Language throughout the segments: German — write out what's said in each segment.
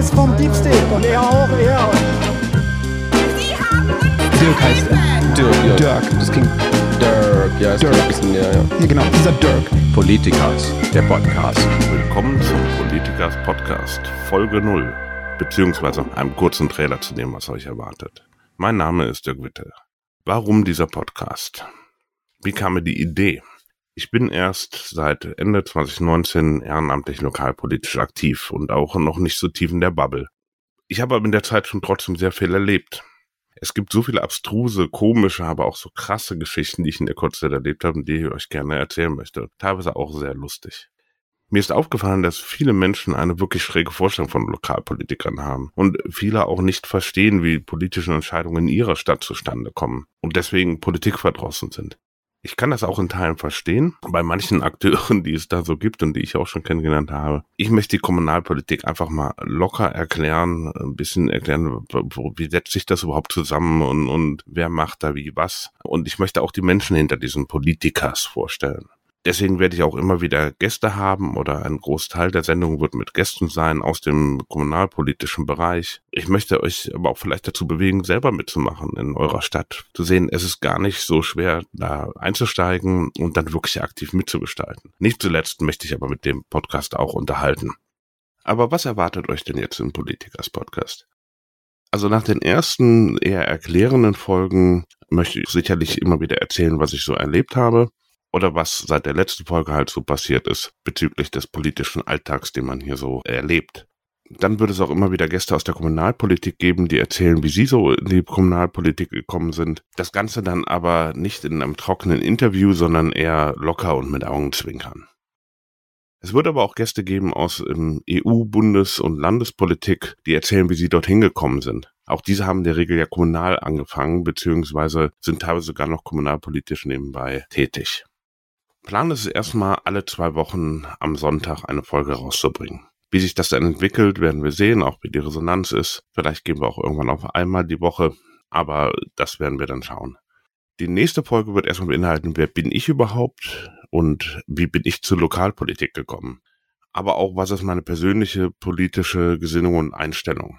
ist vom Deep State und er auch, er. Dirk heißt er. Dirk, ja. Dirk. Das klingt Dirk, ja, ist Dirk. ein bisschen, ja, ja. Ja, genau, dieser Dirk. Politikers, der Podcast. Willkommen zum Politikers Podcast, Folge 0, beziehungsweise einem kurzen Trailer zu dem, was euch erwartet. Mein Name ist Dirk Witte. Warum dieser Podcast? Wie kam mir die Idee? Ich bin erst seit Ende 2019 ehrenamtlich lokalpolitisch aktiv und auch noch nicht so tief in der Bubble. Ich habe aber in der Zeit schon trotzdem sehr viel erlebt. Es gibt so viele abstruse, komische, aber auch so krasse Geschichten, die ich in der Kurzzeit erlebt habe und die ich euch gerne erzählen möchte. Teilweise auch sehr lustig. Mir ist aufgefallen, dass viele Menschen eine wirklich schräge Vorstellung von Lokalpolitikern haben und viele auch nicht verstehen, wie politische Entscheidungen in ihrer Stadt zustande kommen und deswegen politikverdrossen sind. Ich kann das auch in Teilen verstehen, bei manchen Akteuren, die es da so gibt und die ich auch schon kennengelernt habe. Ich möchte die Kommunalpolitik einfach mal locker erklären, ein bisschen erklären, wie setzt sich das überhaupt zusammen und, und wer macht da wie was. Und ich möchte auch die Menschen hinter diesen Politikers vorstellen. Deswegen werde ich auch immer wieder Gäste haben oder ein Großteil der Sendung wird mit Gästen sein aus dem kommunalpolitischen Bereich. Ich möchte euch aber auch vielleicht dazu bewegen, selber mitzumachen in eurer Stadt. Zu sehen, es ist gar nicht so schwer, da einzusteigen und dann wirklich aktiv mitzugestalten. Nicht zuletzt möchte ich aber mit dem Podcast auch unterhalten. Aber was erwartet euch denn jetzt im Politikers Podcast? Also nach den ersten eher erklärenden Folgen möchte ich sicherlich immer wieder erzählen, was ich so erlebt habe oder was seit der letzten Folge halt so passiert ist bezüglich des politischen Alltags, den man hier so erlebt. Dann wird es auch immer wieder Gäste aus der Kommunalpolitik geben, die erzählen, wie sie so in die Kommunalpolitik gekommen sind. Das Ganze dann aber nicht in einem trockenen Interview, sondern eher locker und mit Augenzwinkern. Es wird aber auch Gäste geben aus ähm, EU, Bundes- und Landespolitik, die erzählen, wie sie dorthin gekommen sind. Auch diese haben in der Regel ja kommunal angefangen, beziehungsweise sind teilweise sogar noch kommunalpolitisch nebenbei tätig. Plan ist es erstmal, alle zwei Wochen am Sonntag eine Folge rauszubringen. Wie sich das dann entwickelt, werden wir sehen, auch wie die Resonanz ist. Vielleicht gehen wir auch irgendwann auf einmal die Woche, aber das werden wir dann schauen. Die nächste Folge wird erstmal beinhalten, wer bin ich überhaupt und wie bin ich zur Lokalpolitik gekommen. Aber auch, was ist meine persönliche politische Gesinnung und Einstellung.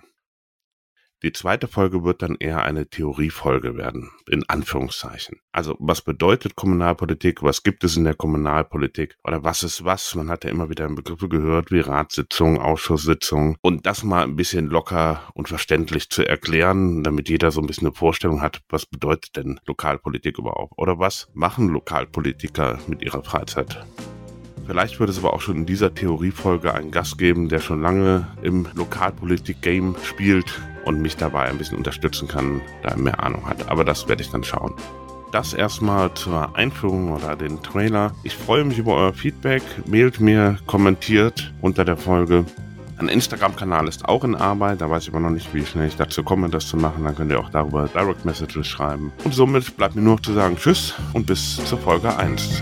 Die zweite Folge wird dann eher eine Theoriefolge werden, in Anführungszeichen. Also was bedeutet Kommunalpolitik, was gibt es in der Kommunalpolitik oder was ist was? Man hat ja immer wieder Begriffe gehört wie Ratssitzung, Ausschusssitzung und das mal ein bisschen locker und verständlich zu erklären, damit jeder so ein bisschen eine Vorstellung hat, was bedeutet denn Lokalpolitik überhaupt oder was machen Lokalpolitiker mit ihrer Freizeit. Vielleicht wird es aber auch schon in dieser Theoriefolge einen Gast geben, der schon lange im Lokalpolitik-Game spielt und mich dabei ein bisschen unterstützen kann, da er mehr Ahnung hat. Aber das werde ich dann schauen. Das erstmal zur Einführung oder den Trailer. Ich freue mich über euer Feedback. Mailt mir, kommentiert unter der Folge. Ein Instagram-Kanal ist auch in Arbeit, da weiß ich aber noch nicht, wie schnell ich dazu komme, das zu machen. Dann könnt ihr auch darüber Direct Messages schreiben. Und somit bleibt mir nur noch zu sagen Tschüss und bis zur Folge 1.